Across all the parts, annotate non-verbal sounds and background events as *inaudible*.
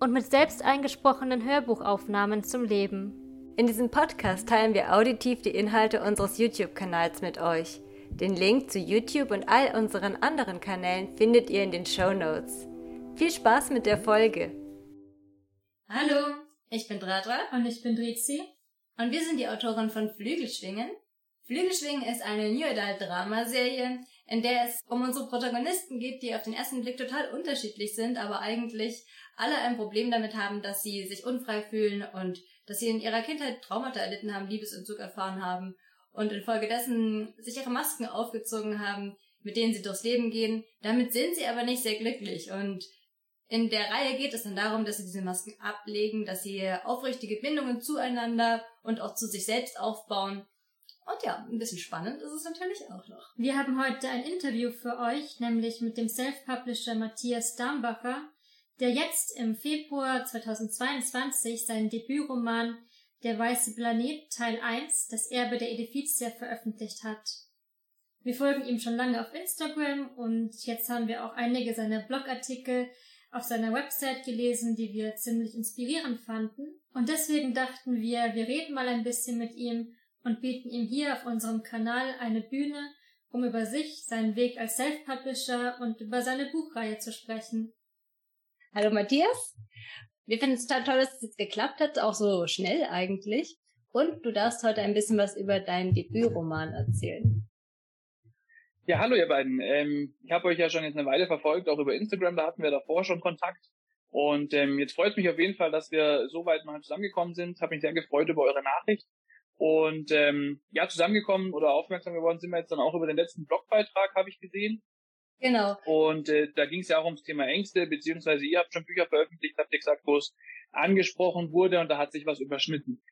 und mit selbst eingesprochenen Hörbuchaufnahmen zum Leben. In diesem Podcast teilen wir auditiv die Inhalte unseres YouTube-Kanals mit euch. Den Link zu YouTube und all unseren anderen Kanälen findet ihr in den Show Notes. Viel Spaß mit der Folge! Hallo, ich bin Dradra und ich bin Drizi und wir sind die Autoren von Flügelschwingen. Flügelschwingen ist eine New Adult Dramaserie, in der es um unsere Protagonisten geht, die auf den ersten Blick total unterschiedlich sind, aber eigentlich alle ein Problem damit haben, dass sie sich unfrei fühlen und dass sie in ihrer Kindheit Traumata erlitten haben, Liebesentzug erfahren haben und infolgedessen sich ihre Masken aufgezogen haben, mit denen sie durchs Leben gehen. Damit sind sie aber nicht sehr glücklich und in der Reihe geht es dann darum, dass sie diese Masken ablegen, dass sie aufrichtige Bindungen zueinander und auch zu sich selbst aufbauen. Und ja, ein bisschen spannend ist es natürlich auch noch. Wir haben heute ein Interview für euch, nämlich mit dem Self-Publisher Matthias Darmbacher, der jetzt im Februar 2022 seinen Debütroman Der weiße Planet Teil 1, das Erbe der Edifizia veröffentlicht hat. Wir folgen ihm schon lange auf Instagram und jetzt haben wir auch einige seiner Blogartikel auf seiner Website gelesen, die wir ziemlich inspirierend fanden. Und deswegen dachten wir, wir reden mal ein bisschen mit ihm und bieten ihm hier auf unserem Kanal eine Bühne, um über sich, seinen Weg als Self-Publisher und über seine Buchreihe zu sprechen. Hallo Matthias. Wir finden es total toll, dass es jetzt geklappt hat, auch so schnell eigentlich. Und du darfst heute ein bisschen was über deinen Debütroman erzählen. Ja, hallo ihr beiden. Ähm, ich habe euch ja schon jetzt eine Weile verfolgt, auch über Instagram, da hatten wir davor schon Kontakt. Und ähm, jetzt freut es mich auf jeden Fall, dass wir so weit mal zusammengekommen sind. Habe mich sehr gefreut über eure Nachricht. Und ähm, ja, zusammengekommen oder aufmerksam geworden sind wir jetzt dann auch über den letzten Blogbeitrag, habe ich gesehen. Genau. Und äh, da ging es ja auch ums Thema Ängste, beziehungsweise ihr habt schon Bücher veröffentlicht, habt ihr gesagt, wo es angesprochen wurde und da hat sich was überschnitten.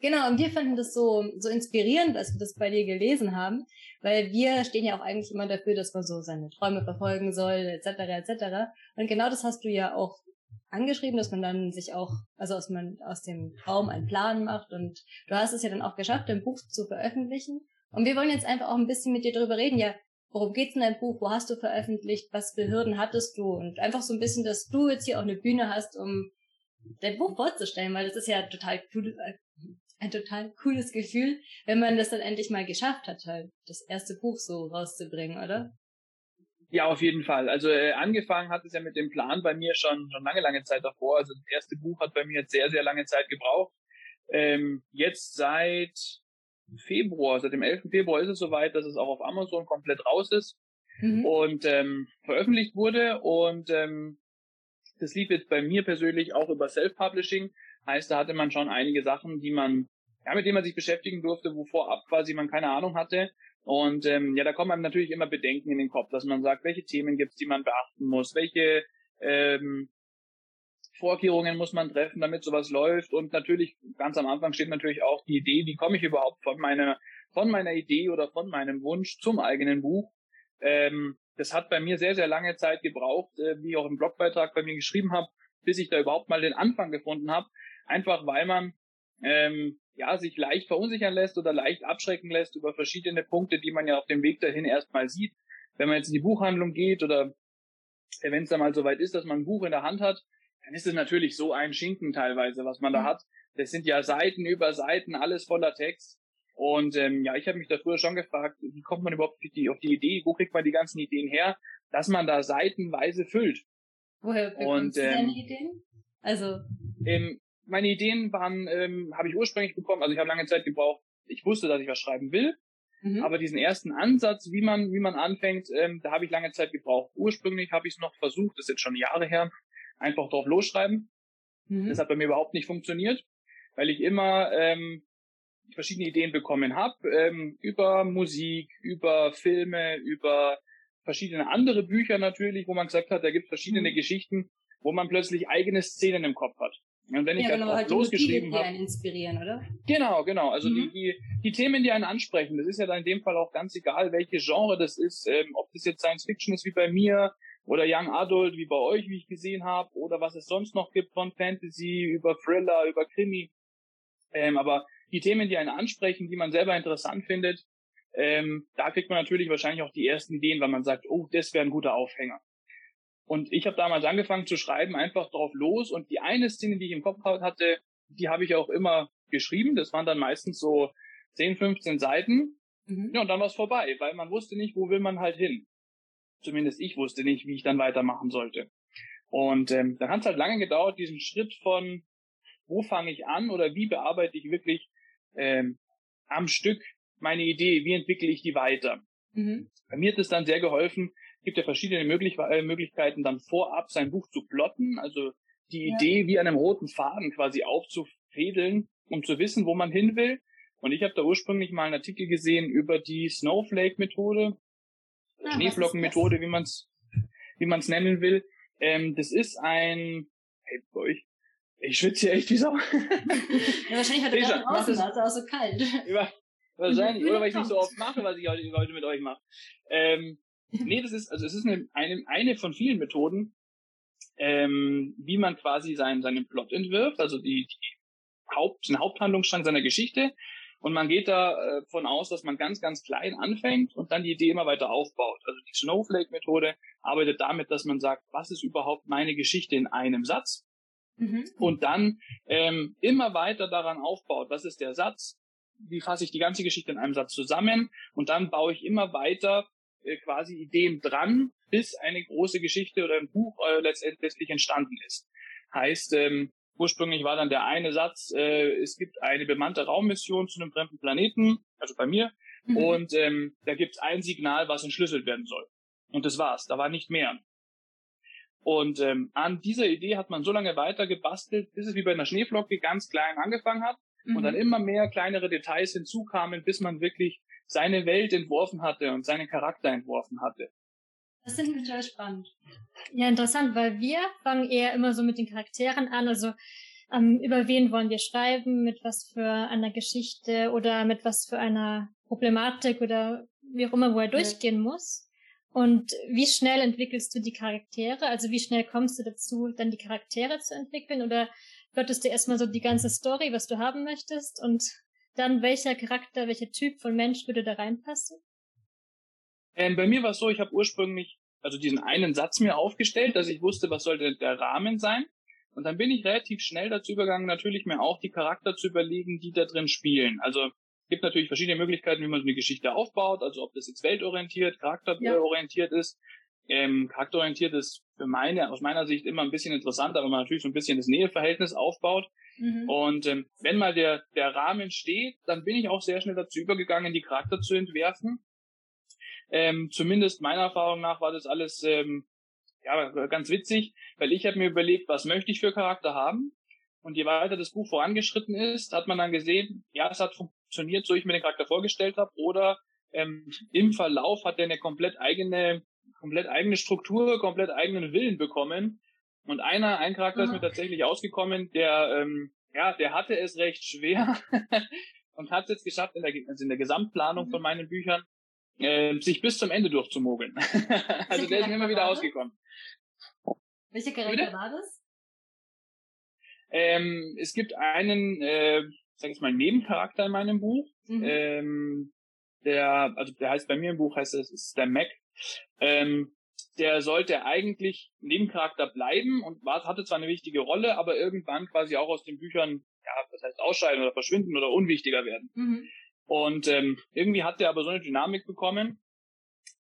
Genau, und wir fanden das so, so inspirierend, als wir das bei dir gelesen haben, weil wir stehen ja auch eigentlich immer dafür, dass man so seine Träume verfolgen soll, etc., etc. Und genau das hast du ja auch angeschrieben, dass man dann sich auch, also aus, man, aus dem Traum einen Plan macht und du hast es ja dann auch geschafft, dein Buch zu veröffentlichen. Und wir wollen jetzt einfach auch ein bisschen mit dir darüber reden, ja, worum geht's in deinem Buch, wo hast du veröffentlicht, was für Hürden hattest du und einfach so ein bisschen, dass du jetzt hier auch eine Bühne hast, um dein Buch vorzustellen, weil das ist ja total cool, äh, ein total cooles Gefühl, wenn man das dann endlich mal geschafft hat, halt das erste Buch so rauszubringen, oder? Ja, auf jeden Fall. Also äh, angefangen hat es ja mit dem Plan bei mir schon schon lange, lange Zeit davor. Also das erste Buch hat bei mir jetzt sehr, sehr lange Zeit gebraucht. Ähm, jetzt seit Februar, seit dem 11. Februar ist es soweit, dass es auch auf Amazon komplett raus ist mhm. und ähm, veröffentlicht wurde. Und ähm, das lief jetzt bei mir persönlich auch über Self-Publishing. Heißt, da hatte man schon einige Sachen, die man, ja, mit denen man sich beschäftigen durfte, wo vorab quasi man keine Ahnung hatte. Und ähm, ja, da kommen einem natürlich immer Bedenken in den Kopf, dass man sagt, welche Themen gibt's, die man beachten muss, welche ähm, Vorkehrungen muss man treffen, damit sowas läuft. Und natürlich, ganz am Anfang steht natürlich auch die Idee, wie komme ich überhaupt von meiner, von meiner Idee oder von meinem Wunsch zum eigenen Buch. Ähm, das hat bei mir sehr, sehr lange Zeit gebraucht, äh, wie ich auch im Blogbeitrag bei mir geschrieben habe, bis ich da überhaupt mal den Anfang gefunden habe. Einfach weil man ähm, ja sich leicht verunsichern lässt oder leicht abschrecken lässt über verschiedene Punkte, die man ja auf dem Weg dahin erstmal sieht. Wenn man jetzt in die Buchhandlung geht oder wenn es dann mal so weit ist, dass man ein Buch in der Hand hat, dann ist es natürlich so ein Schinken teilweise, was man da mhm. hat. Das sind ja Seiten über Seiten, alles voller Text. Und ähm, ja, ich habe mich da früher schon gefragt, wie kommt man überhaupt auf die, auf die Idee, wo kriegt man die ganzen Ideen her, dass man da seitenweise füllt. Woher bekommst und, ähm, du deine Ideen? Also ähm, meine Ideen waren, ähm, habe ich ursprünglich bekommen, also ich habe lange Zeit gebraucht, ich wusste, dass ich was schreiben will, mhm. aber diesen ersten Ansatz, wie man, wie man anfängt, ähm, da habe ich lange Zeit gebraucht. Ursprünglich habe ich es noch versucht, das ist jetzt schon Jahre her, einfach drauf losschreiben. Mhm. Das hat bei mir überhaupt nicht funktioniert, weil ich immer ähm, verschiedene Ideen bekommen habe ähm, über Musik, über Filme, über verschiedene andere Bücher natürlich, wo man gesagt hat, da gibt es verschiedene mhm. Geschichten, wo man plötzlich eigene Szenen im Kopf hat. Und wenn ich ja, genau, halt losgeschrieben habe. Die einen inspirieren, oder? Genau, genau. Also mhm. die, die, die Themen, die einen ansprechen, das ist ja dann in dem Fall auch ganz egal, welche Genre das ist, ähm, ob das jetzt Science Fiction ist wie bei mir oder Young Adult wie bei euch, wie ich gesehen habe, oder was es sonst noch gibt von Fantasy über Thriller, über Krimi. Ähm, aber die Themen, die einen ansprechen, die man selber interessant findet, ähm, da kriegt man natürlich wahrscheinlich auch die ersten Ideen, weil man sagt, oh, das wäre ein guter Aufhänger. Und ich habe damals angefangen zu schreiben, einfach drauf los. Und die eine Szene, die ich im Kopf hatte, die habe ich auch immer geschrieben. Das waren dann meistens so 10, 15 Seiten. Mhm. Ja, und dann war es vorbei, weil man wusste nicht, wo will man halt hin. Zumindest ich wusste nicht, wie ich dann weitermachen sollte. Und ähm, dann hat es halt lange gedauert, diesen Schritt von, wo fange ich an oder wie bearbeite ich wirklich ähm, am Stück meine Idee, wie entwickle ich die weiter. Mhm. Bei mir hat es dann sehr geholfen, gibt ja verschiedene Möglich äh, Möglichkeiten, dann vorab sein Buch zu plotten, also die ja. Idee wie einem roten Faden quasi aufzufädeln, um zu wissen, wo man hin will. Und ich habe da ursprünglich mal einen Artikel gesehen über die Snowflake-Methode, ah, Schneeflocken-Methode, wie man es wie man's nennen will. Ähm, das ist ein, hey, boah, ich, ich schwitze hier echt wie Sau. *laughs* ja, wahrscheinlich hat er gerade draußen, also auch so kalt. Über, wahrscheinlich, oder weil ich nicht so oft mache, was ich heute, heute mit euch mache. Ähm, nee, das ist, also es ist eine, eine, eine von vielen Methoden, ähm, wie man quasi seinen, seinen Plot entwirft, also die, die Haupt, den Haupthandlungsstrang seiner Geschichte. Und man geht davon äh, aus, dass man ganz, ganz klein anfängt und dann die Idee immer weiter aufbaut. Also die Snowflake-Methode arbeitet damit, dass man sagt, was ist überhaupt meine Geschichte in einem Satz? Mhm. Und dann ähm, immer weiter daran aufbaut, was ist der Satz, wie fasse ich die ganze Geschichte in einem Satz zusammen und dann baue ich immer weiter äh, quasi Ideen dran, bis eine große Geschichte oder ein Buch äh, letztendlich entstanden ist. Heißt, ähm, ursprünglich war dann der eine Satz, äh, es gibt eine bemannte Raummission zu einem fremden Planeten, also bei mir, mhm. und ähm, da gibt es ein Signal, was entschlüsselt werden soll. Und das war's, da war nicht mehr. Und ähm, an dieser Idee hat man so lange weiter gebastelt, bis es wie bei einer Schneeflocke ganz klein angefangen hat mhm. und dann immer mehr kleinere Details hinzukamen, bis man wirklich seine Welt entworfen hatte und seinen Charakter entworfen hatte. Das finde ich total spannend. Ja, interessant, weil wir fangen eher immer so mit den Charakteren an, also ähm, über wen wollen wir schreiben, mit was für einer Geschichte oder mit was für einer Problematik oder wie auch immer, wo er durchgehen ja. muss. Und wie schnell entwickelst du die Charaktere? Also wie schnell kommst du dazu, dann die Charaktere zu entwickeln? Oder plottest du erstmal so die ganze Story, was du haben möchtest und dann welcher Charakter, welcher Typ von Mensch würde da reinpassen? Ähm, bei mir war es so, ich habe ursprünglich also diesen einen Satz mir aufgestellt, dass ich wusste, was sollte der Rahmen sein. Und dann bin ich relativ schnell dazu übergegangen, natürlich mir auch die Charakter zu überlegen, die da drin spielen. Also es gibt natürlich verschiedene Möglichkeiten, wie man so eine Geschichte aufbaut, also ob das jetzt weltorientiert, charakterorientiert ja. ist. Ähm, charakterorientiert ist für meine, aus meiner Sicht immer ein bisschen interessanter, weil man natürlich so ein bisschen das Näheverhältnis aufbaut. Mhm. Und ähm, wenn mal der, der Rahmen steht, dann bin ich auch sehr schnell dazu übergegangen, die Charakter zu entwerfen. Ähm, zumindest meiner Erfahrung nach war das alles ähm, ja, ganz witzig, weil ich habe mir überlegt, was möchte ich für Charakter haben. Und je weiter das Buch vorangeschritten ist, hat man dann gesehen, ja, es hat funktioniert, so ich mir den Charakter vorgestellt habe, oder ähm, im Verlauf hat er eine komplett eigene, komplett eigene Struktur, komplett eigenen Willen bekommen. Und einer, ein Charakter mhm. ist mir tatsächlich ausgekommen, der, ähm, ja, der hatte es recht schwer *laughs* und hat es jetzt geschafft in der, also in der Gesamtplanung mhm. von meinen Büchern, äh, sich bis zum Ende durchzumogeln. *laughs* also der ist mir immer wieder ausgekommen. Welcher Charakter Bitte? war das? Ähm, es gibt einen, äh, sag ich mal, Nebencharakter in meinem Buch. Mhm. Ähm, der, also der heißt bei mir im Buch heißt es ist der Mac. Ähm, der sollte eigentlich Nebencharakter bleiben und war, hatte zwar eine wichtige Rolle, aber irgendwann quasi auch aus den Büchern, ja, das heißt ausscheiden oder verschwinden oder unwichtiger werden. Mhm. Und ähm, irgendwie hat der aber so eine Dynamik bekommen,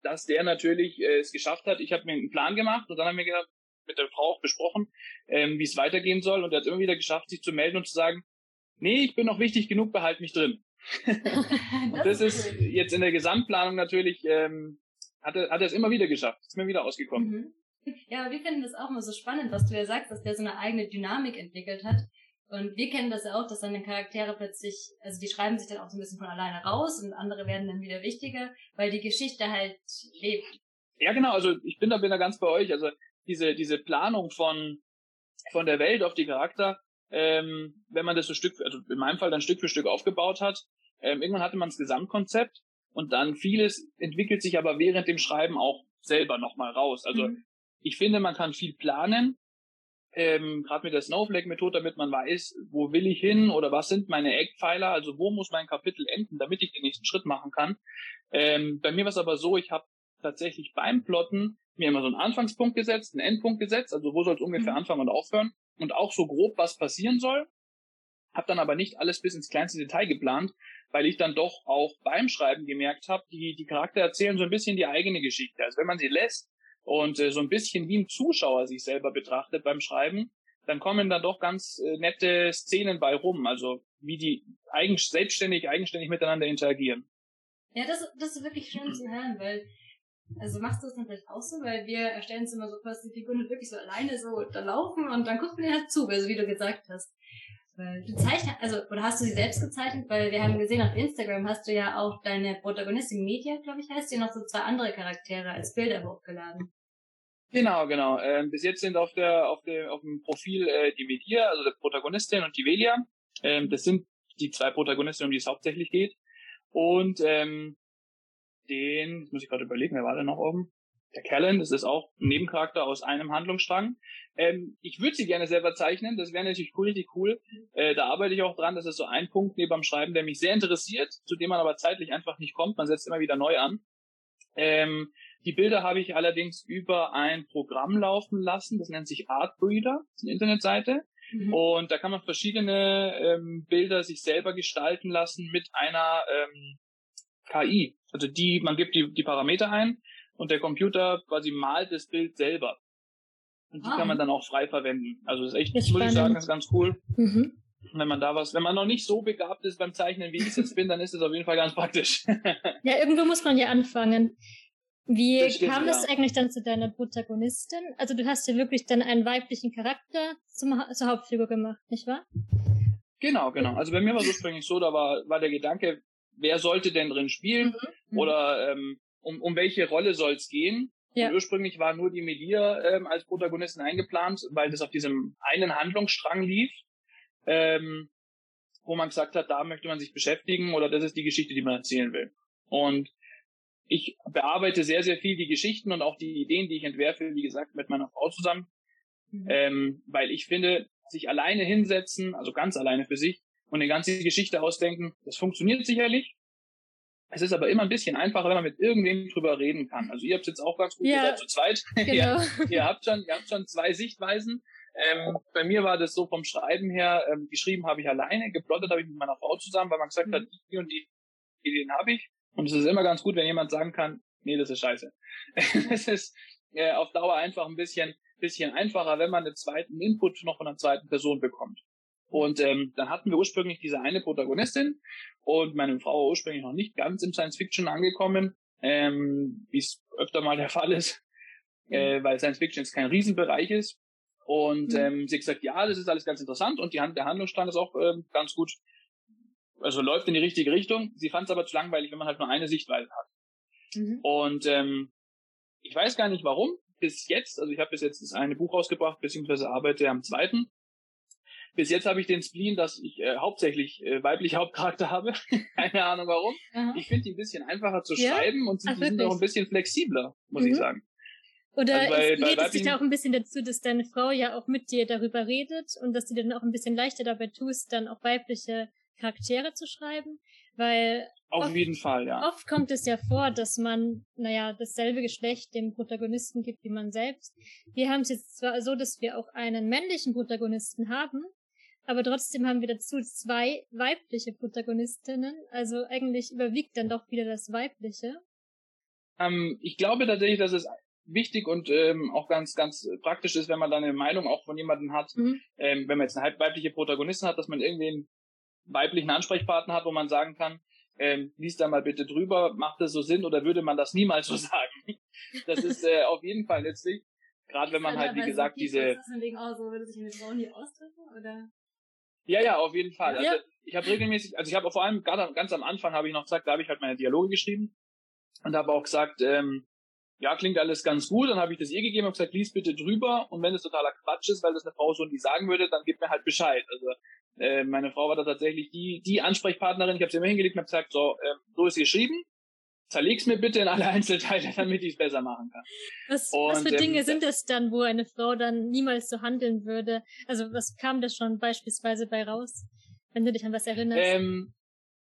dass der natürlich äh, es geschafft hat. Ich habe mir einen Plan gemacht und dann haben wir gedacht, mit der Frau auch besprochen, ähm, wie es weitergehen soll. Und er hat immer wieder geschafft, sich zu melden und zu sagen, nee, ich bin noch wichtig genug, behalt mich drin. *laughs* und das, das ist jetzt in der Gesamtplanung natürlich, ähm, hat, er, hat er es immer wieder geschafft, ist mir wieder ausgekommen. Mhm. Ja, aber wir finden das auch immer so spannend, was du ja sagst, dass der so eine eigene Dynamik entwickelt hat. Und wir kennen das ja auch, dass dann Charaktere plötzlich, also die schreiben sich dann auch so ein bisschen von alleine raus und andere werden dann wieder wichtiger, weil die Geschichte halt lebt. Ja, genau, also ich bin da, bin da ganz bei euch. Also diese, diese Planung von, von der Welt auf die Charakter, ähm, wenn man das so Stück, also in meinem Fall dann Stück für Stück aufgebaut hat. Ähm, irgendwann hatte man das Gesamtkonzept und dann vieles entwickelt sich aber während dem Schreiben auch selber nochmal raus. Also mhm. ich finde, man kann viel planen, ähm, gerade mit der Snowflake-Methode, damit man weiß, wo will ich hin oder was sind meine Eckpfeiler, also wo muss mein Kapitel enden, damit ich den nächsten Schritt machen kann. Ähm, bei mir war es aber so, ich habe tatsächlich beim Plotten mir immer so einen Anfangspunkt gesetzt, einen Endpunkt gesetzt, also wo soll es ungefähr mhm. anfangen und aufhören und auch so grob, was passieren soll. Hab dann aber nicht alles bis ins kleinste Detail geplant, weil ich dann doch auch beim Schreiben gemerkt habe, die, die Charakter erzählen so ein bisschen die eigene Geschichte. Also wenn man sie lässt und äh, so ein bisschen wie ein Zuschauer sich selber betrachtet beim Schreiben, dann kommen da doch ganz äh, nette Szenen bei rum, also wie die eigen, selbstständig, eigenständig miteinander interagieren. Ja, das, das ist wirklich schön zu hören, weil, also machst du es dann vielleicht auch so, weil wir erstellen es immer so fast die Figuren wirklich so alleine so da laufen und dann guckt man dir halt zu, also wie du gesagt hast. Weil du zeichnest, also, oder hast du sie selbst gezeichnet? Weil wir haben gesehen, auf Instagram hast du ja auch deine Protagonistin Media, glaube ich, heißt die, noch so zwei andere Charaktere als Bilder hochgeladen. Genau, genau. Ähm, bis jetzt sind auf der, auf der, auf dem Profil äh, die Media, also der Protagonistin und die Velia. Ähm, das sind die zwei Protagonisten, um die es hauptsächlich geht. Und ähm, den, muss ich gerade überlegen, wer war denn noch oben? Der Callan, das ist auch ein Nebencharakter aus einem Handlungsstrang. Ähm, ich würde sie gerne selber zeichnen, das wäre natürlich cool, richtig cool. Äh, da arbeite ich auch dran, das ist so ein Punkt neben beim Schreiben, der mich sehr interessiert, zu dem man aber zeitlich einfach nicht kommt. Man setzt immer wieder neu an. Ähm, die Bilder habe ich allerdings über ein Programm laufen lassen, das nennt sich Artbreeder, das ist eine Internetseite. Mhm. Und da kann man verschiedene ähm, Bilder sich selber gestalten lassen mit einer ähm, KI. Also die, man gibt die, die Parameter ein und der Computer quasi malt das Bild selber. Und die ah. kann man dann auch frei verwenden. Also das ist echt, das muss ich sagen, ist ganz cool. Mhm. Wenn man da was, wenn man noch nicht so begabt ist beim Zeichnen, wie ich es jetzt bin, dann ist es auf jeden Fall ganz praktisch. *laughs* ja, irgendwo muss man ja anfangen. Wie stimmt, kam das ja. eigentlich dann zu deiner Protagonistin? Also du hast ja wirklich dann einen weiblichen Charakter zum, zur Hauptfigur gemacht, nicht wahr? Genau, genau. Also bei mir war es ursprünglich so, da war, war der Gedanke, wer sollte denn drin spielen? Mhm. mhm. Oder ähm, um, um welche Rolle soll es gehen? Ja. Und ursprünglich war nur die Media ähm, als Protagonistin eingeplant, weil das auf diesem einen Handlungsstrang lief, ähm, wo man gesagt hat, da möchte man sich beschäftigen oder das ist die Geschichte, die man erzählen will. Und ich bearbeite sehr, sehr viel die Geschichten und auch die Ideen, die ich entwerfe, wie gesagt, mit meiner Frau zusammen, mhm. ähm, weil ich finde, sich alleine hinsetzen, also ganz alleine für sich und eine ganze Geschichte ausdenken, das funktioniert sicherlich, es ist aber immer ein bisschen einfacher, wenn man mit irgendwem drüber reden kann. Also ihr habt jetzt auch ganz gut ja, gesagt, zu zweit. *laughs* Genau. ihr, ihr, habt schon, ihr habt schon zwei Sichtweisen. Ähm, bei mir war das so vom Schreiben her, ähm, geschrieben habe ich alleine, geplottet habe ich mit meiner Frau zusammen, weil man gesagt mhm. hat, die und die Ideen habe ich. Und es ist immer ganz gut, wenn jemand sagen kann, nee, das ist scheiße. *laughs* es ist äh, auf Dauer einfach ein bisschen, bisschen einfacher, wenn man einen zweiten Input noch von einer zweiten Person bekommt. Und ähm, dann hatten wir ursprünglich diese eine Protagonistin und meine Frau war ursprünglich noch nicht ganz im Science Fiction angekommen, ähm, wie es öfter mal der Fall ist, mhm. äh, weil Science Fiction jetzt kein Riesenbereich ist. Und mhm. ähm, sie hat gesagt, ja, das ist alles ganz interessant und die, der Handlungsstand ist auch ähm, ganz gut, also läuft in die richtige Richtung. Sie fand es aber zu langweilig, wenn man halt nur eine Sichtweise hat. Mhm. Und ähm, ich weiß gar nicht warum, bis jetzt, also ich habe bis jetzt das eine Buch rausgebracht, beziehungsweise arbeite am zweiten. Bis jetzt habe ich den Spleen, dass ich äh, hauptsächlich äh, weibliche Hauptcharakter habe. *laughs* Keine Ahnung warum. Aha. Ich finde die ein bisschen einfacher zu ja? schreiben und Ach, die sind auch ein bisschen flexibler, muss mhm. ich sagen. Oder also bei, inspiriert es dich da auch ein bisschen dazu, dass deine Frau ja auch mit dir darüber redet und dass du dir dann auch ein bisschen leichter dabei tust, dann auch weibliche Charaktere zu schreiben? Weil auf oft, jeden Fall, ja. Oft kommt es ja vor, dass man, naja, dasselbe Geschlecht dem Protagonisten gibt wie man selbst. Wir haben es jetzt zwar so, dass wir auch einen männlichen Protagonisten haben, aber trotzdem haben wir dazu zwei weibliche Protagonistinnen. Also eigentlich überwiegt dann doch wieder das Weibliche. Ähm, ich glaube tatsächlich, dass es wichtig und ähm, auch ganz, ganz praktisch ist, wenn man da eine Meinung auch von jemandem hat, mhm. ähm, wenn man jetzt eine halb weibliche Protagonistin hat, dass man irgendwie einen weiblichen Ansprechpartner hat, wo man sagen kann, ähm, lies da mal bitte drüber, macht das so Sinn oder würde man das niemals so *laughs* sagen? Das ist äh, auf jeden Fall nützlich. Gerade wenn man halt, wie gesagt, diese. Ist das wegen auch so, würde sich eine Frau nie ausdrücken, oder? Ja, ja, auf jeden Fall. Ja. Also ich habe regelmäßig, also ich habe vor allem ganz am Anfang habe ich noch gesagt, da habe ich halt meine Dialoge geschrieben und habe auch gesagt, ähm, ja, klingt alles ganz gut. Dann habe ich das ihr gegeben und gesagt, lies bitte drüber. Und wenn es totaler Quatsch ist, weil das eine Frau so nie sagen würde, dann gib mir halt Bescheid. Also äh, meine Frau war da tatsächlich die, die Ansprechpartnerin. Ich habe sie immer hingelegt und habe gesagt, so, äh, so ist geschrieben. Zerleg's mir bitte in alle *laughs* Einzelteile, damit ich es besser machen kann. Was, Und, was für Dinge ähm, sind es dann, wo eine Frau dann niemals so handeln würde? Also was kam da schon beispielsweise bei raus, wenn du dich an was erinnerst? Ähm,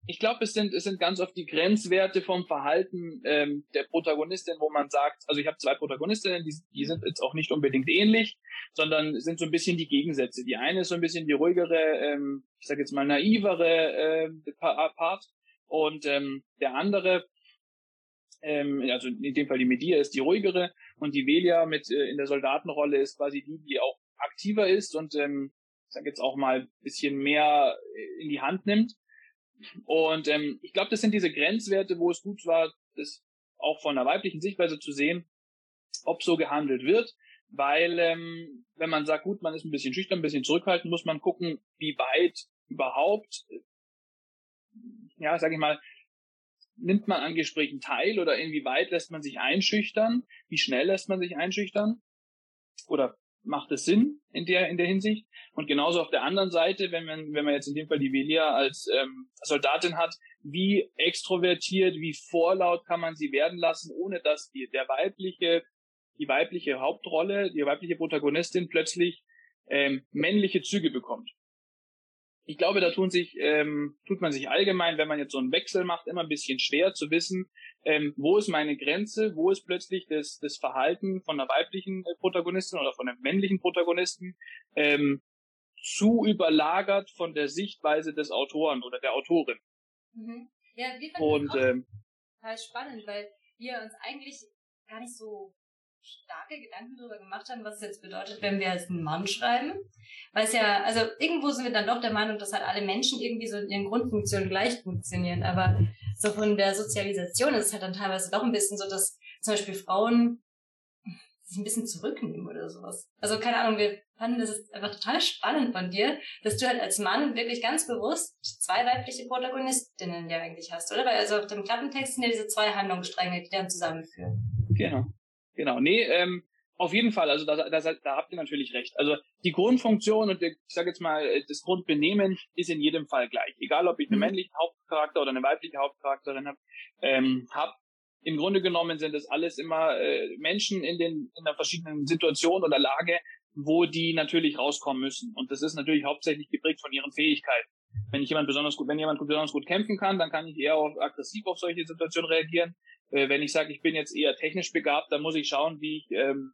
ich glaube, es sind, es sind ganz oft die Grenzwerte vom Verhalten ähm, der Protagonistin, wo man sagt, also ich habe zwei Protagonistinnen, die, die sind jetzt auch nicht unbedingt ähnlich, sondern sind so ein bisschen die Gegensätze. Die eine ist so ein bisschen die ruhigere, ähm, ich sage jetzt mal naivere äh, Part und ähm, der andere, ähm, also in dem Fall die Media ist die ruhigere und die Velia mit äh, in der Soldatenrolle ist quasi die, die auch aktiver ist und ähm, ich sage jetzt auch mal bisschen mehr in die Hand nimmt. Und ähm, ich glaube, das sind diese Grenzwerte, wo es gut war, das auch von einer weiblichen Sichtweise zu sehen, ob so gehandelt wird. Weil ähm, wenn man sagt, gut, man ist ein bisschen schüchtern, ein bisschen zurückhaltend, muss man gucken, wie weit überhaupt, ja, sage ich mal, nimmt man an Gesprächen teil oder inwieweit lässt man sich einschüchtern, wie schnell lässt man sich einschüchtern? Oder macht es Sinn in der in der Hinsicht? Und genauso auf der anderen Seite, wenn man wenn man jetzt in dem Fall die Velia als ähm, Soldatin hat, wie extrovertiert, wie vorlaut kann man sie werden lassen, ohne dass die der weibliche die weibliche Hauptrolle, die weibliche Protagonistin plötzlich ähm, männliche Züge bekommt. Ich glaube, da tun sich, ähm, tut man sich allgemein, wenn man jetzt so einen Wechsel macht, immer ein bisschen schwer zu wissen, ähm, wo ist meine Grenze, wo ist plötzlich das, das Verhalten von einer weiblichen äh, Protagonistin oder von einem männlichen Protagonisten ähm, zu überlagert von der Sichtweise des Autoren oder der Autorin. Mhm. Ja, wir fanden Und das auch ähm, total spannend, weil wir uns eigentlich gar nicht so starke Gedanken darüber gemacht haben, was es jetzt bedeutet, wenn wir als Mann schreiben. Weil es ja, also irgendwo sind wir dann doch der Meinung, dass halt alle Menschen irgendwie so in ihren Grundfunktionen gleich funktionieren. Aber so von der Sozialisation ist es halt dann teilweise doch ein bisschen so, dass zum Beispiel Frauen sich ein bisschen zurücknehmen oder sowas. Also keine Ahnung, wir fanden das ist einfach total spannend von dir, dass du halt als Mann wirklich ganz bewusst zwei weibliche Protagonistinnen ja eigentlich hast, oder? Weil also auf dem Klappentext sind ja diese zwei Handlungsstränge, die dann zusammenführen. Genau. Genau. Nee, ähm, auf jeden Fall, also da, da, da habt ihr natürlich recht. Also die Grundfunktion und der, ich sage jetzt mal, das Grundbenehmen ist in jedem Fall gleich. Egal, ob ich einen Mhm. männlichen Hauptcharakter oder eine weibliche Hauptcharakterin habe, ähm, hab, im Grunde genommen sind das alles immer äh, Menschen in den in einer verschiedenen Situation oder Lage, wo die natürlich rauskommen müssen. Und das ist natürlich hauptsächlich geprägt von ihren Fähigkeiten. Wenn ich jemand besonders gut, wenn jemand besonders gut kämpfen kann, dann kann ich eher auf, aggressiv auf solche Situationen reagieren. Äh, wenn ich sage, ich bin jetzt eher technisch begabt, dann muss ich schauen, wie ich ähm,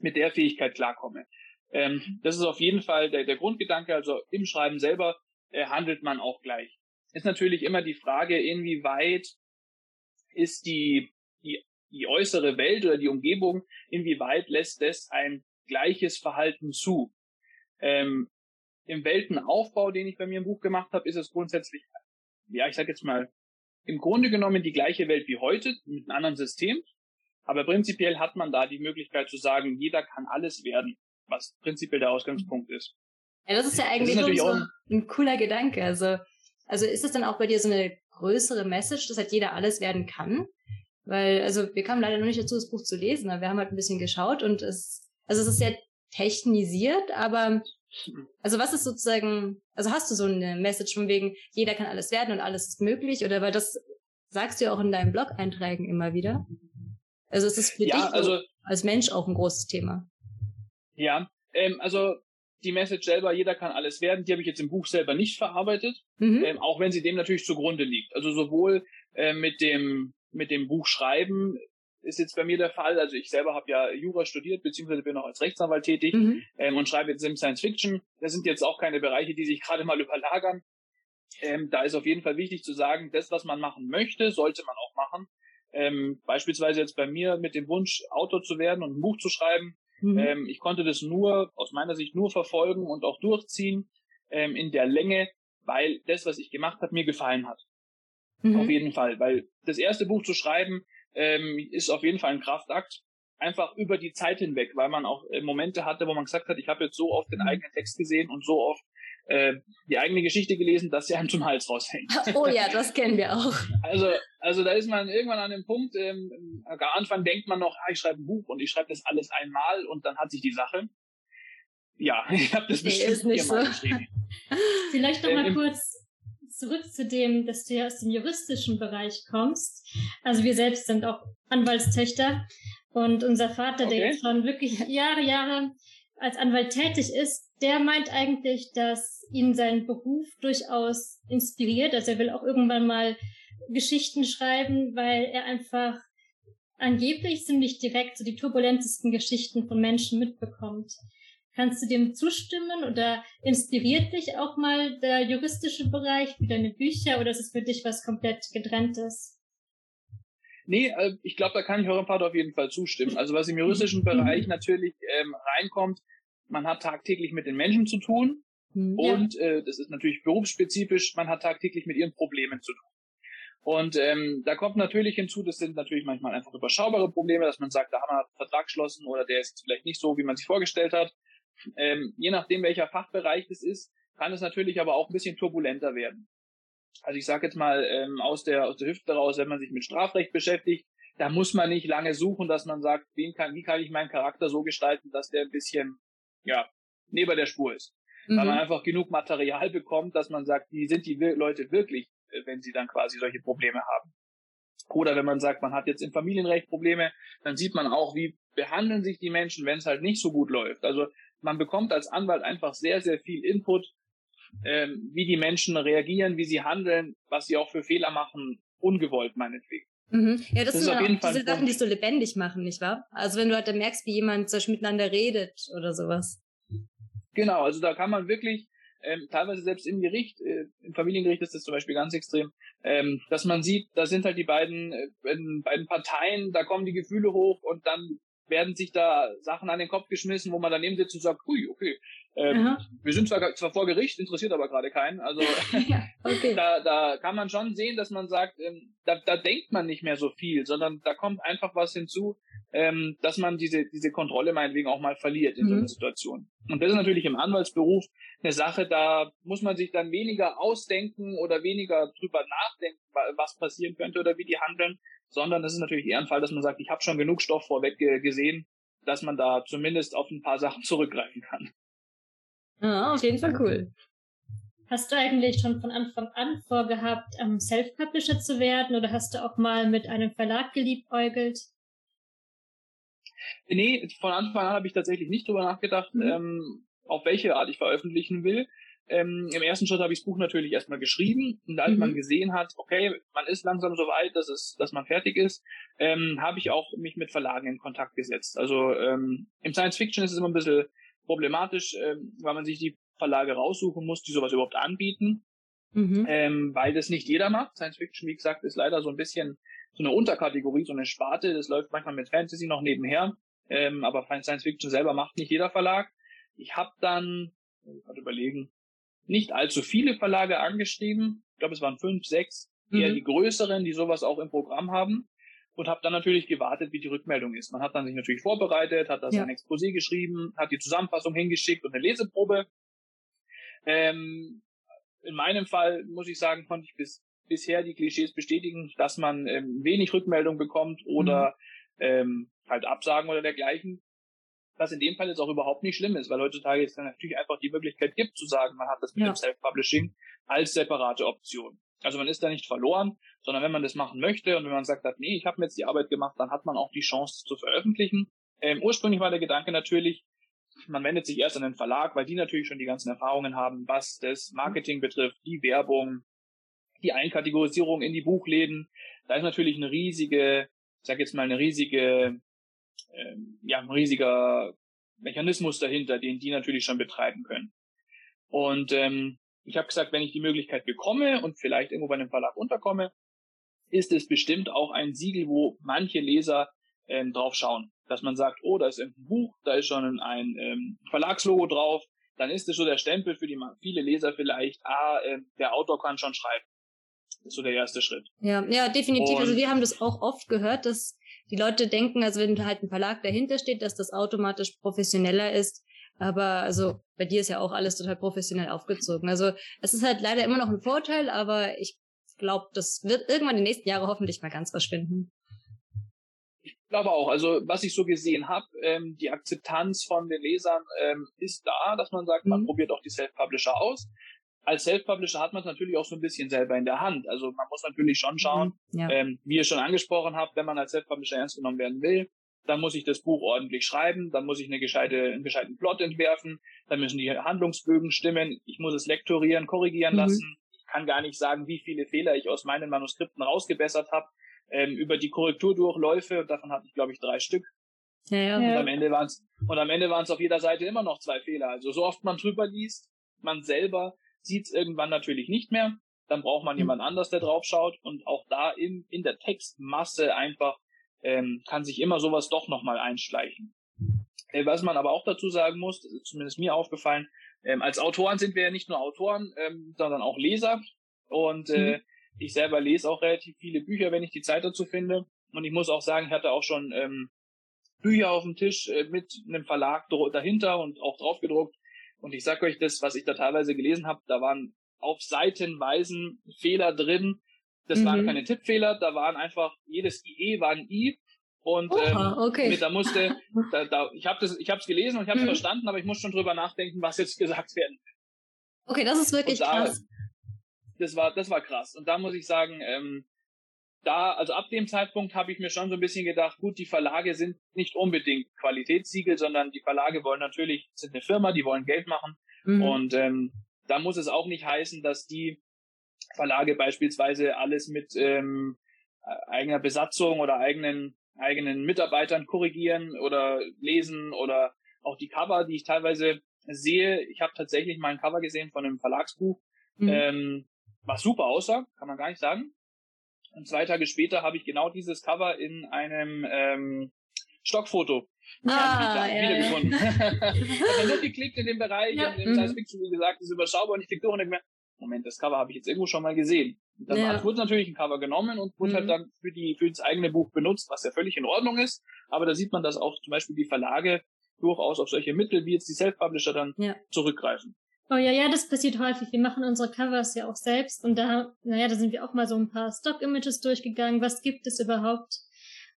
mit der Fähigkeit klarkomme. Ähm, das ist auf jeden Fall der, der Grundgedanke. Also im Schreiben selber äh, handelt man auch gleich. Ist natürlich immer die Frage, inwieweit ist die, die, die äußere Welt oder die Umgebung, inwieweit lässt das ein gleiches Verhalten zu. Ähm, Im Weltenaufbau, den ich bei mir im Buch gemacht habe, ist es grundsätzlich, ja, ich sage jetzt mal, im Grunde genommen die gleiche Welt wie heute, mit einem anderen System. Aber prinzipiell hat man da die Möglichkeit zu sagen, jeder kann alles werden, was prinzipiell der Ausgangspunkt ist. Ja, das ist ja eigentlich auch so ein cooler Gedanke. Also, also ist es dann auch bei dir so eine größere Message, dass halt jeder alles werden kann? Weil, also wir kamen leider noch nicht dazu, das Buch zu lesen, aber wir haben halt ein bisschen geschaut und es, also es ist sehr technisiert, aber also was ist sozusagen, also hast du so eine Message von wegen, jeder kann alles werden und alles ist möglich? Oder weil das sagst du ja auch in deinen Blog-Einträgen immer wieder. Also ist es für Ja, dich so also als Mensch auch ein großes Thema. Ja, ähm, also die Message selber, jeder kann alles werden, die habe ich jetzt im Buch selber nicht verarbeitet, Mhm. ähm, auch wenn sie dem natürlich zugrunde liegt. Also sowohl äh, mit dem mit dem Buch schreiben ist jetzt bei mir der Fall. Also ich selber habe ja Jura studiert, beziehungsweise bin auch als Rechtsanwalt tätig Mhm. ähm, und schreibe jetzt im Science Fiction. Das sind jetzt auch keine Bereiche, die sich gerade mal *laughs* überlagern. Ähm, da ist auf jeden Fall wichtig zu sagen, das, was man machen möchte, sollte man auch machen. Ähm, beispielsweise jetzt bei mir mit dem Wunsch, Autor zu werden und ein Buch zu schreiben, Mhm. ähm, ich konnte das nur, aus meiner Sicht, nur verfolgen und auch durchziehen ähm, in der Länge, weil das, was ich gemacht habe, mir gefallen hat. Mhm. Auf jeden Fall. Weil das erste Buch zu schreiben, ähm, ist auf jeden Fall ein Kraftakt. Einfach über die Zeit hinweg, weil man auch äh, Momente hatte, wo man gesagt hat, ich habe jetzt so oft den Mhm. eigenen Text gesehen und so oft äh, die eigene Geschichte gelesen, dass sie einem zum Hals raushängt. Oh ja, das kennen wir auch. *laughs* Also, also da ist man irgendwann an dem Punkt, ähm, am Anfang denkt man noch, ah, ich schreibe ein Buch und ich schreibe das alles einmal und dann hat sich die Sache. Ja, *laughs* ich habe das Nee, bestimmt ist nicht viermal so. geschrieben. Vielleicht noch mal Ähm, kurz zurück zu dem, dass du ja aus dem juristischen Bereich kommst. Also wir selbst sind auch Anwaltstöchter und unser Vater, der Okay. jetzt schon wirklich Jahre, Jahre als Anwalt tätig ist, der meint eigentlich, dass ihn sein Beruf durchaus inspiriert. Also er will auch irgendwann mal Geschichten schreiben, weil er einfach angeblich ziemlich direkt so die turbulentesten Geschichten von Menschen mitbekommt. Kannst du dem zustimmen oder inspiriert dich auch mal der juristische Bereich wie deine Bücher oder ist es für dich was komplett getrenntes? Nee, äh, ich glaube, da kann ich eurem Vater auf jeden Fall zustimmen. Also was im juristischen *laughs* Bereich natürlich ähm, reinkommt, man hat tagtäglich mit den Menschen zu tun Hm. Ja. und äh, das ist natürlich berufsspezifisch, man hat tagtäglich mit ihren Problemen zu tun. Und ähm, da kommt natürlich hinzu, das sind natürlich manchmal einfach überschaubare Probleme, dass man sagt, da haben wir einen Vertrag geschlossen oder der ist jetzt vielleicht nicht so, wie man sich vorgestellt hat. Ähm, je nachdem, welcher Fachbereich das ist, kann es natürlich aber auch ein bisschen turbulenter werden. Also ich sage jetzt mal ähm, aus der aus der Hüfte raus, wenn man sich mit Strafrecht beschäftigt, da muss man nicht lange suchen, dass man sagt, wen kann, wie kann ich meinen Charakter so gestalten, dass der ein bisschen ja neben der Spur ist weil man Mhm. einfach genug Material bekommt, dass man sagt, wie sind die Leute wirklich, äh, wenn sie dann quasi solche Probleme haben. Oder wenn man sagt, man hat jetzt im Familienrecht Probleme, dann sieht man auch, wie behandeln sich die Menschen, wenn es halt nicht so gut läuft. Also man bekommt als Anwalt einfach sehr, sehr viel Input, ähm, wie die Menschen reagieren, wie sie handeln, was sie auch für Fehler machen, ungewollt meinetwegen. Mhm. Ja, das, Das ist sind auf jeden Fall diese Sachen, die so lebendig machen, nicht wahr? Also wenn du halt dann merkst, wie jemand zum Beispiel miteinander redet oder sowas. Genau, also da kann man wirklich ähm, teilweise selbst im Gericht, äh, im Familiengericht ist das zum Beispiel ganz extrem, ähm, dass man sieht, da sind halt die beiden, äh, beiden Parteien, da kommen die Gefühle hoch und dann werden sich da Sachen an den Kopf geschmissen, wo man daneben sitzt und sagt, hui, okay, ähm, wir sind zwar, zwar vor Gericht, interessiert aber gerade keinen. Also *laughs* ja, okay. da, da kann man schon sehen, dass man sagt, ähm, da, da denkt man nicht mehr so viel, sondern da kommt einfach was hinzu, ähm, dass man diese, diese Kontrolle meinetwegen auch mal verliert in so Mhm. einer Situation. Und das ist natürlich im Anwaltsberuf eine Sache, da muss man sich dann weniger ausdenken oder weniger drüber nachdenken, wa- was passieren könnte oder wie die handeln, sondern es ist natürlich eher ein Fall, dass man sagt, ich habe schon genug Stoff vorweg ge- gesehen, dass man da zumindest auf ein paar Sachen *laughs* zurückgreifen kann. Ja, auf jeden Fall cool. Hast du eigentlich schon von Anfang an vorgehabt, ähm, Self-Publisher zu werden oder hast du auch mal mit einem Verlag geliebäugelt? Nee, von Anfang an habe ich tatsächlich nicht drüber nachgedacht, Mhm. ähm, auf welche Art ich veröffentlichen will. Ähm, Im ersten Schritt habe ich das Buch natürlich erstmal geschrieben und als Mhm. man gesehen hat, okay, man ist langsam so weit, dass es, dass man fertig ist, ähm, habe ich auch mich mit Verlagen in Kontakt gesetzt. Also ähm, im Science Fiction ist es immer ein bisschen problematisch, ähm, weil man sich die Verlage raussuchen muss, die sowas überhaupt anbieten Mhm. ähm, weil das nicht jeder macht. Science Fiction, wie gesagt, ist leider so ein bisschen so eine Unterkategorie, so eine Sparte. Das läuft manchmal mit Fantasy noch nebenher, ähm, aber Science Fiction selber macht nicht jeder Verlag. Ich habe dann, ich gerade überlegen, nicht allzu viele Verlage angeschrieben. Ich glaube, es waren fünf, sechs, eher Mhm. die größeren, die sowas auch im Programm haben. Und habe dann natürlich gewartet, wie die Rückmeldung ist. Man hat dann sich natürlich vorbereitet, hat da Ja. sein Exposé geschrieben, hat die Zusammenfassung hingeschickt und eine Leseprobe. Ähm, in meinem Fall muss ich sagen, konnte ich bis bisher die Klischees bestätigen, dass man ähm, wenig Rückmeldung bekommt oder ähm, halt Absagen oder dergleichen. Was in dem Fall jetzt auch überhaupt nicht schlimm ist, weil heutzutage jetzt dann natürlich einfach die Möglichkeit gibt zu sagen, man hat das mit Ja. dem Self-Publishing als separate Option. Also man ist da nicht verloren, sondern wenn man das machen möchte und wenn man sagt, hat, nee, ich habe mir jetzt die Arbeit gemacht, dann hat man auch die Chance es zu veröffentlichen. Ähm, ursprünglich war der Gedanke natürlich, man wendet sich erst an den Verlag, weil die natürlich schon die ganzen Erfahrungen haben, was das Marketing betrifft, die Werbung, die Einkategorisierung in die Buchläden. Da ist natürlich eine riesige, ich sag jetzt mal eine riesige, ähm, ja, ein riesiger Mechanismus dahinter, den die natürlich schon betreiben können. Und ähm, ich habe gesagt, wenn ich die Möglichkeit bekomme und vielleicht irgendwo bei einem Verlag unterkomme, ist es bestimmt auch ein Siegel, wo manche Leser ähm, drauf schauen. Dass man sagt, oh, da ist ein Buch, da ist schon ein ähm, Verlagslogo drauf, dann ist es so der Stempel für die viele Leser vielleicht, ah, äh, der Autor kann schon schreiben. Das ist so der erste Schritt. Ja, ja, definitiv. Und- also wir haben das auch oft gehört, dass die Leute denken, also wenn halt ein Verlag dahinter steht, dass das automatisch professioneller ist, Aber also bei dir ist ja auch alles total professionell aufgezogen. Also es ist halt leider immer noch ein Vorteil, aber ich glaube, das wird irgendwann in den nächsten Jahren hoffentlich mal ganz verschwinden. Ich glaube auch. Also was ich so gesehen habe, ähm, die Akzeptanz von den Lesern ähm, ist da, dass man sagt, mhm. man probiert auch die Self-Publisher aus. Als Self-Publisher hat man es natürlich auch so ein bisschen selber in der Hand. Also man muss natürlich schon schauen, mhm. ja. ähm, wie ihr schon angesprochen habt, wenn man als Self-Publisher ernst genommen werden will, dann muss ich das Buch ordentlich schreiben, dann muss ich eine gescheite, einen gescheiten Plot entwerfen, dann müssen die Handlungsbögen stimmen, ich muss es lektorieren, korrigieren mhm. lassen, ich kann gar nicht sagen, wie viele Fehler ich aus meinen Manuskripten rausgebessert habe, ähm, über die Korrekturdurchläufe, davon hatte ich glaube ich drei Stück. Ja, ja. Und am Ende waren es und am Ende waren es auf jeder Seite immer noch zwei Fehler. Also so oft man drüber liest, man selber sieht es irgendwann natürlich nicht mehr. Dann braucht man mhm. jemand anders, der drauf schaut und auch da in, in der Textmasse einfach ähm, kann sich immer sowas doch nochmal einschleichen. Äh, was man aber auch dazu sagen muss, zumindest mir aufgefallen, ähm, als Autoren sind wir ja nicht nur Autoren, ähm, sondern auch Leser. Und äh, mhm. ich selber lese auch relativ viele Bücher, wenn ich die Zeit dazu finde. Und ich muss auch sagen, ich hatte auch schon ähm, Bücher auf dem Tisch äh, mit einem Verlag dahinter und auch draufgedruckt. Und ich sag euch das, was ich da teilweise gelesen habe, da waren auf Seitenweisen Fehler drin, das mhm. waren keine Tippfehler, da waren einfach, jedes IE war ein I. Und Oha, ähm, okay. da musste, da, da, ich habe das, ich habe es gelesen und ich habe es mhm. verstanden, aber ich muss schon drüber nachdenken, was jetzt gesagt werden. Okay, das ist wirklich da, krass. Das war, das war krass. Und da muss ich sagen, ähm, da, also ab dem Zeitpunkt habe ich mir schon so ein bisschen gedacht, gut, die Verlage sind nicht unbedingt Qualitätssiegel, sondern die Verlage wollen natürlich, sind eine Firma, die wollen Geld machen. Mhm. Und ähm, da muss es auch nicht heißen, dass die Verlage beispielsweise alles mit ähm, eigener Besatzung oder eigenen eigenen Mitarbeitern korrigieren oder lesen oder auch die Cover, die ich teilweise sehe. Ich habe tatsächlich mal ein Cover gesehen von einem Verlagsbuch, mhm. ähm, was super aussah, kann man gar nicht sagen. Und zwei Tage später habe ich genau dieses Cover in einem ähm, Stockfoto ah, ja, wiedergefunden. *laughs* *laughs* Ja. also nur geklickt in dem Bereich ja. und im mhm. Science Fiction, wie gesagt, ist überschaubar und ich klicke durch und denke mir, Moment, das Cover habe ich jetzt irgendwo schon mal gesehen. Dann ja. wurde natürlich ein Cover genommen und wurde halt mhm. halt dann für die für das eigene Buch benutzt, was ja völlig in Ordnung ist. Aber da sieht man, dass auch zum Beispiel die Verlage durchaus auf solche Mittel wie jetzt die Self-Publisher dann ja. zurückgreifen. Oh ja, ja, das passiert häufig. Wir machen unsere Covers ja auch selbst und da, naja, da sind wir auch mal so ein paar Stock-Images durchgegangen. Was gibt es überhaupt?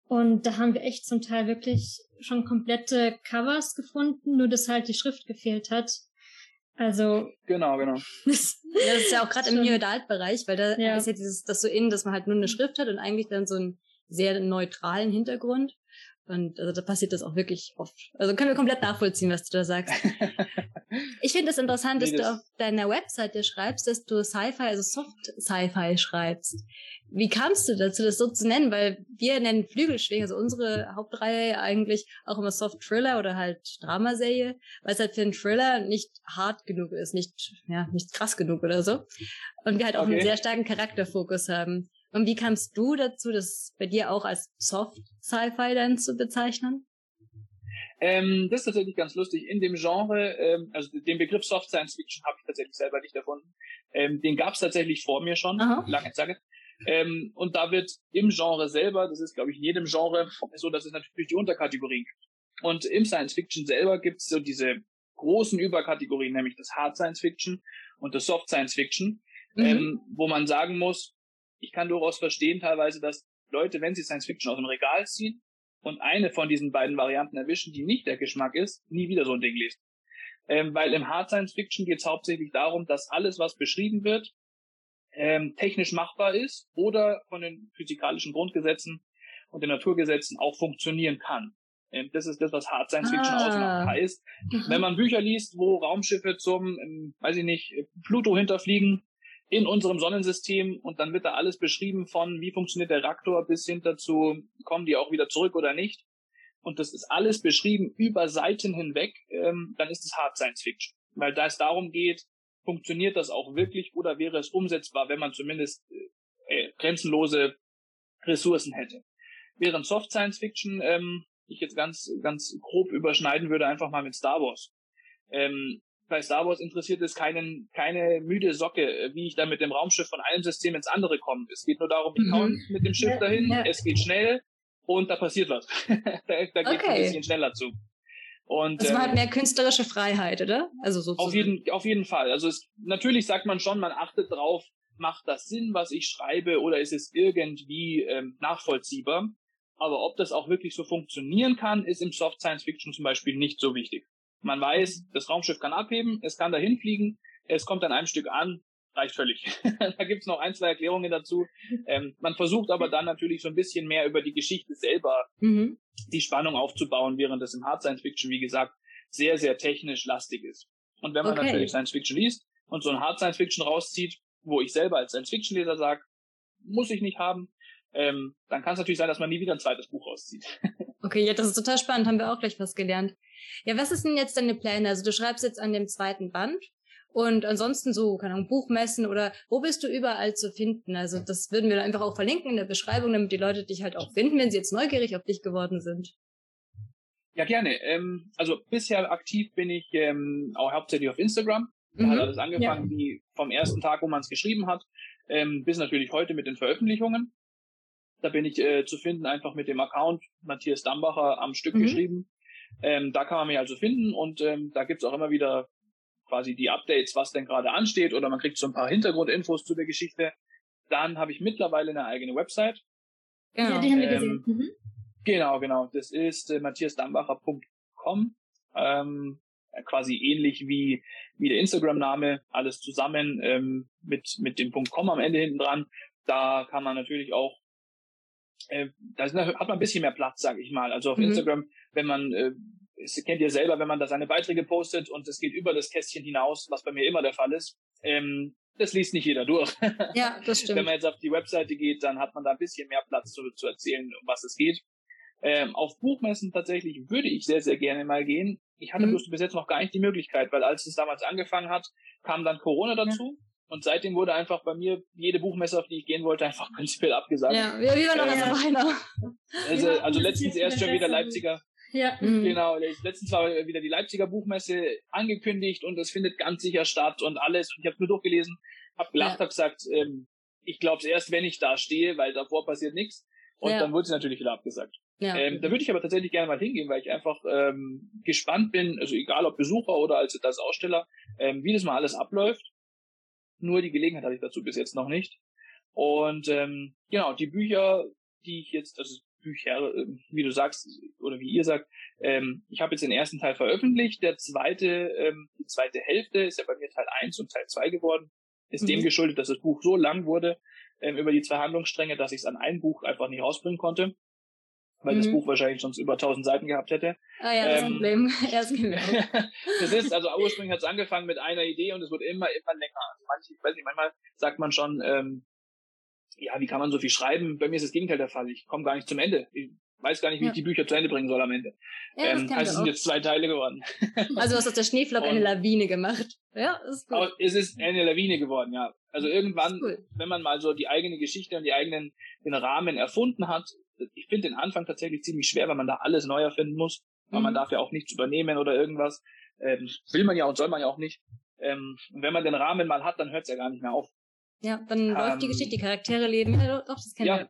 Und da haben wir echt zum Teil wirklich schon komplette Covers gefunden, nur dass halt die Schrift gefehlt hat. Also. Genau, genau. *laughs* Das, das ist ja auch gerade im New Adult-Bereich, weil da ja. ist ja dieses, das so innen, dass man halt nur eine Schrift hat und eigentlich dann so einen sehr neutralen Hintergrund. Und also da passiert das auch wirklich oft. Also können wir komplett nachvollziehen, was du da sagst. *laughs* ich finde es das interessant, dass du auf deiner Webseite schreibst, dass du Sci-Fi, also Soft Sci-Fi schreibst. Wie kamst du dazu, das so zu nennen? Weil wir nennen Flügelschwingen, also unsere Hauptreihe eigentlich auch immer Soft Thriller oder halt Dramaserie, weil es halt für einen Thriller nicht hart genug ist, nicht, ja, nicht krass genug oder so. Und wir halt auch okay. einen sehr starken Charakterfokus haben. Und wie kamst du dazu, das bei dir auch als Soft Sci-Fi dann zu bezeichnen? Ähm, das ist tatsächlich ganz lustig. In dem Genre, ähm, also den Begriff Soft Science Fiction habe ich tatsächlich selber nicht erfunden. Ähm, den gab es tatsächlich vor mir schon, Aha. lange Zeit. Ähm, und da wird im Genre selber, das ist glaube ich in jedem Genre so, dass es natürlich die Unterkategorien gibt. Und im Science Fiction selber gibt es so diese großen Überkategorien, nämlich das Hard Science Fiction und das Soft Science Fiction, mhm. ähm, wo man sagen muss, ich kann durchaus verstehen teilweise, dass Leute, wenn sie Science Fiction aus dem Regal ziehen und eine von diesen beiden Varianten erwischen, die nicht der Geschmack ist, nie wieder so ein Ding lesen. Ähm, weil im Hard Science Fiction geht es hauptsächlich darum, dass alles, was beschrieben wird, ähm, technisch machbar ist oder von den physikalischen Grundgesetzen und den Naturgesetzen auch funktionieren kann. Ähm, das ist das, was Hard Science Fiction ah. ausmacht. Heißt, mhm. wenn man Bücher liest, wo Raumschiffe zum, ähm, weiß ich nicht, Pluto hinterfliegen, in unserem Sonnensystem und dann wird da alles beschrieben von, wie funktioniert der Reaktor bis hin dazu, kommen die auch wieder zurück oder nicht. Und das ist alles beschrieben über Seiten hinweg, ähm, dann ist es Hard Science Fiction. Weil da es darum geht, funktioniert das auch wirklich oder wäre es umsetzbar, wenn man zumindest äh, grenzenlose Ressourcen hätte. Während Soft Science Fiction ähm, ich jetzt ganz, ganz grob überschneiden würde, einfach mal mit Star Wars. Ähm, bei Star Wars interessiert es keinen, keine müde Socke, äh, wie ich da mit dem Raumschiff von einem System ins andere komme. Es geht nur darum, ich komme mit dem Schiff ja, dahin, ja. es geht schnell und da passiert was. *laughs* da, da geht okay. ein bisschen schneller zu. Und, also man ähm, hat mehr künstlerische Freiheit, oder? Also sozusagen. Auf jeden, auf jeden Fall. Also es, natürlich sagt man schon, man achtet drauf, macht das Sinn, was ich schreibe, oder ist es irgendwie ähm, nachvollziehbar? Aber ob das auch wirklich so funktionieren kann, ist im Soft Science Fiction zum Beispiel nicht so wichtig. Man weiß, das Raumschiff kann abheben, es kann dahin fliegen, es kommt an einem Stück an, reicht völlig. *laughs* da gibt's noch ein, zwei Erklärungen dazu. Ähm, man versucht aber dann natürlich so ein bisschen mehr über die Geschichte selber mhm. die Spannung aufzubauen, während das im Hard Science Fiction, wie gesagt, sehr, sehr technisch lastig ist. Und wenn man okay. natürlich Science Fiction liest und so ein Hard Science Fiction rauszieht, wo ich selber als Science Fiction Leser sage, muss ich nicht haben, ähm, dann kann es natürlich sein, dass man nie wieder ein zweites Buch rauszieht. *laughs* okay, ja, das ist total spannend, haben wir auch gleich was gelernt. Ja, was ist denn jetzt deine Pläne? Also du schreibst jetzt an dem zweiten Band und ansonsten so, keine Ahnung, Buchmessen oder wo bist du überall zu finden? Also das würden wir einfach auch verlinken in der Beschreibung, damit die Leute dich halt auch finden, wenn sie jetzt neugierig auf dich geworden sind. Ja, gerne. Ähm, also bisher aktiv bin ich ähm, auch hauptsächlich auf Instagram. Da mhm. hat alles angefangen, ja. wie vom ersten Tag, wo man es geschrieben hat, ähm, bis natürlich heute mit den Veröffentlichungen. Da bin ich äh, zu finden, einfach mit dem Account Matthias Dambacher am Stück mhm. geschrieben. Ähm, da kann man mich also finden und ähm, da gibt's auch immer wieder quasi die Updates, was denn gerade ansteht oder man kriegt so ein paar Hintergrundinfos zu der Geschichte. Dann habe ich mittlerweile eine eigene Website. Genau. Ja, die haben wir gesehen. Ähm, mhm. Genau, genau. Das ist äh, matthiasdambacher.com. Ähm, quasi ähnlich wie, wie der Instagram-Name, alles zusammen ähm, mit, mit dem .com am Ende hinten dran. Da kann man natürlich auch äh, da hat man ein bisschen mehr Platz, sage ich mal. Also auf mhm. Instagram, wenn man, äh, das kennt ihr selber, wenn man da seine Beiträge postet und es geht über das Kästchen hinaus, was bei mir immer der Fall ist, ähm, das liest nicht jeder durch. Ja, das stimmt. *laughs* wenn man jetzt auf die Webseite geht, dann hat man da ein bisschen mehr Platz zu, zu erzählen, um was es geht. Ähm, auf Buchmessen tatsächlich würde ich sehr, sehr gerne mal gehen. Ich hatte mhm. bloß bis jetzt noch gar nicht die Möglichkeit, weil als es damals angefangen hat, kam dann Corona dazu. Und seitdem wurde einfach bei mir jede Buchmesse, auf die ich gehen wollte, einfach *laughs* prinzipiell abgesagt. Ja, wie, wie war noch ähm, also, also letztens erst schon wieder Leipziger. Ja. Mhm. Genau, letztens war wieder die Leipziger Buchmesse angekündigt und es findet ganz sicher statt und alles. Und ich habe nur durchgelesen, habe gelacht, ja. habe gesagt, ähm, ich glaube es erst, wenn ich da stehe, weil davor passiert nichts. Und ja. dann wurde sie natürlich wieder abgesagt. Ja. Ähm, da würde ich aber tatsächlich gerne mal hingehen, weil ich einfach ähm, gespannt bin, also egal ob Besucher oder als, als Aussteller, ähm, wie das mal alles abläuft. Nur die Gelegenheit hatte ich dazu bis jetzt noch nicht. Und ähm, genau, die Bücher, die ich jetzt, also Bücher, ähm, wie du sagst, oder wie ihr sagt, ähm, ich habe jetzt den ersten Teil veröffentlicht. Der zweite, ähm, die zweite Hälfte ist ja bei mir Teil 1 und Teil 2 geworden. Ist mhm. dem geschuldet, dass das Buch so lang wurde ähm, über die zwei Handlungsstränge, dass ich es an ein Buch einfach nicht rausbringen konnte weil mhm. das Buch wahrscheinlich sonst über 1000 Seiten gehabt hätte. Ah ja, das ähm, Problem. *laughs* Erst genau. *laughs* das ist, also ursprünglich hat es angefangen mit einer Idee und es wird immer, immer länger. Also manche, ich weiß nicht, manchmal sagt man schon, ähm, ja, wie kann man so viel schreiben? Bei mir ist das Gegenteil der Fall. Ich komme gar nicht zum Ende. Ich weiß gar nicht, wie ja. ich die Bücher zu Ende bringen soll am Ende. Ja, ähm, heißt, es sind jetzt zwei Teile geworden. *laughs* Also was aus der Schneeflop eine Lawine gemacht. Ja, ist gut. Es ist eine Lawine geworden, ja. Also irgendwann, cool. wenn man mal so die eigene Geschichte und die eigenen den Rahmen erfunden hat, ich finde den Anfang tatsächlich ziemlich schwer, weil man da alles neu erfinden muss, weil mhm. man darf ja auch nichts übernehmen oder irgendwas. Ähm, will man ja und soll man ja auch nicht. Ähm, und wenn man den Rahmen mal hat, dann hört es ja gar nicht mehr auf. Ja, dann ähm, läuft die Geschichte, die Charaktere leben. Ja, doch, das kennen ja, wir.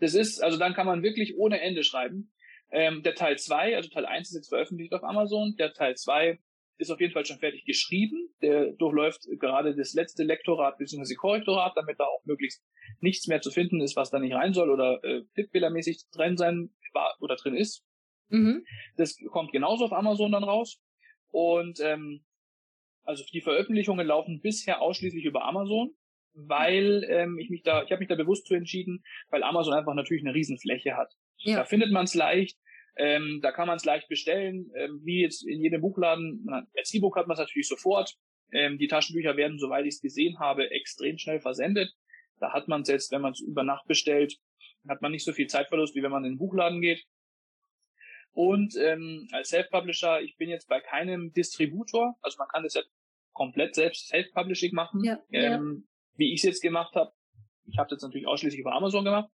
Das ist, also dann kann man wirklich ohne Ende schreiben. Ähm, der Teil 2, also Teil 1 ist jetzt veröffentlicht auf Amazon, der Teil 2 ist auf jeden Fall schon fertig geschrieben. Der durchläuft gerade das letzte Lektorat bzw. Korrektorat, damit da auch möglichst nichts mehr zu finden ist, was da nicht rein soll oder äh, tippfehlermäßig drin sein war oder drin ist. Mhm. Das kommt genauso auf Amazon dann raus. Und ähm, also die Veröffentlichungen laufen bisher ausschließlich über Amazon, weil ähm, ich mich da, ich habe mich da bewusst zu entschieden, weil Amazon einfach natürlich eine Riesenfläche hat. Ja. Da findet man es leicht, ähm, da kann man es leicht bestellen, ähm, wie jetzt in jedem Buchladen. Als E-Book hat man es natürlich sofort. Ähm, die Taschenbücher werden, soweit ich es gesehen habe, extrem schnell versendet. Da hat man es jetzt, wenn man es über Nacht bestellt, hat man nicht so viel Zeitverlust, wie wenn man in den Buchladen geht. Und ähm, als Self-Publisher, ich bin jetzt bei keinem Distributor, also man kann das ja komplett selbst Self-Publishing machen, ja, ähm, ja. wie ich es jetzt gemacht habe. Ich habe das natürlich ausschließlich über Amazon gemacht.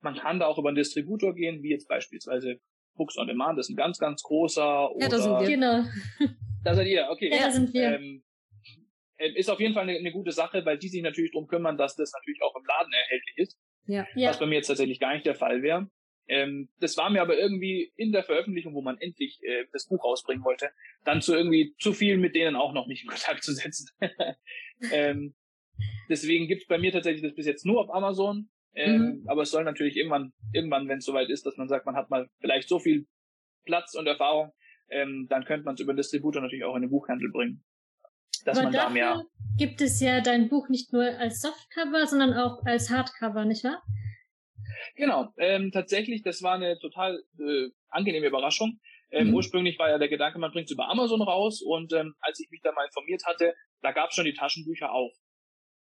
Man kann da auch über einen Distributor gehen, wie jetzt beispielsweise Books on Demand, das ist ein ganz, ganz großer. Ja, da sind wir. Genau. *laughs* Da seid ihr, okay. Ja, da sind wir. Ähm, ähm, ist auf jeden Fall eine, eine, gute Sache, weil die sich natürlich darum kümmern, dass das natürlich auch im Laden erhältlich ist. Ja. Was bei mir jetzt tatsächlich gar nicht der Fall wäre. Ähm, das war mir aber irgendwie in der Veröffentlichung, wo man endlich äh, das Buch rausbringen wollte, dann zu irgendwie zu viel mit denen auch noch nicht in Kontakt zu setzen. *laughs* ähm, deswegen gibt's bei mir tatsächlich das bis jetzt nur auf Amazon. Ähm, mhm. Aber es soll natürlich irgendwann, irgendwann, wenn es soweit ist, dass man sagt, man hat mal vielleicht so viel Platz und Erfahrung, ähm, dann könnte man es über den Distributor natürlich auch in den Buchhandel bringen. Dass Aber man da mehr. Gibt es ja dein Buch nicht nur als Softcover, sondern auch als Hardcover, nicht wahr? Genau, ähm, tatsächlich, das war eine total äh, angenehme Überraschung. Ähm, mhm. Ursprünglich war ja der Gedanke, man bringt es über Amazon raus und ähm, als ich mich da mal informiert hatte, da gab es schon die Taschenbücher auch.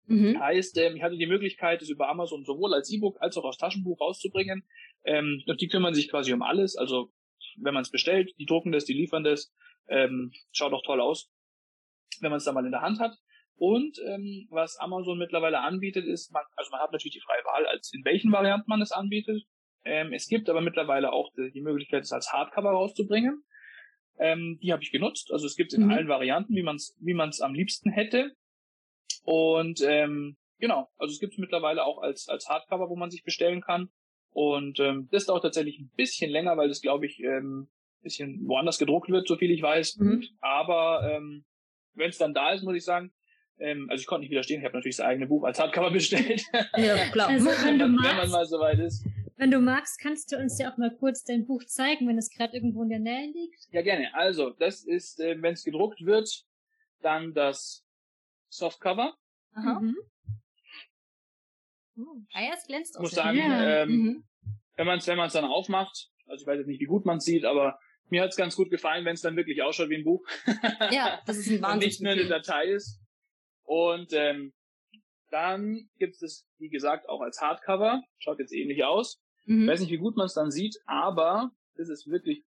Mhm. Heißt, ähm, ich hatte die Möglichkeit, es über Amazon sowohl als E-Book als auch als Taschenbuch rauszubringen. Ähm, und die kümmern sich quasi um alles. Also wenn man es bestellt, die drucken das, die liefern das. Ähm, schaut auch toll aus, wenn man es dann mal in der Hand hat. Und ähm, was Amazon mittlerweile anbietet, ist, man, also man hat natürlich die freie Wahl, als in welchen Varianten man es anbietet. Ähm, es gibt aber mittlerweile auch die, die Möglichkeit, es als Hardcover rauszubringen. Ähm, die habe ich genutzt. Also es gibt es in mhm. allen Varianten, wie man es wie man's am liebsten hätte. Und ähm, genau, also es gibt es mittlerweile auch als, als Hardcover, wo man sich bestellen kann. Und ähm, das dauert tatsächlich ein bisschen länger, weil das, glaube ich, ähm, bisschen woanders gedruckt wird, so viel ich weiß. Mhm. Aber ähm, wenn es dann da ist, muss ich sagen, ähm, also ich konnte nicht widerstehen, ich habe natürlich das eigene Buch als Hardcover *laughs* bestellt. Ja, klar. Also, *laughs* wenn, du magst, wenn man mal soweit ist. Wenn du magst, kannst du uns ja auch mal kurz dein Buch zeigen, wenn es gerade irgendwo in der Nähe liegt. Ja, gerne. Also, das ist, äh, wenn es gedruckt wird, dann das Softcover. Aha. Mhm. Oh, ah ja, es glänzt auch. Ich muss sagen, ja. ähm, mhm. wenn man es wenn man's dann aufmacht, also ich weiß jetzt nicht, wie gut man es sieht, aber mir hat es ganz gut gefallen, wenn es dann wirklich ausschaut wie ein Buch. *laughs* ja, das ist ein Wahnsinn. Und nicht nur eine Datei ist. Und ähm, dann gibt es, wie gesagt, auch als Hardcover. Schaut jetzt ähnlich aus. Mhm. Ich weiß nicht, wie gut man es dann sieht, aber das ist wirklich,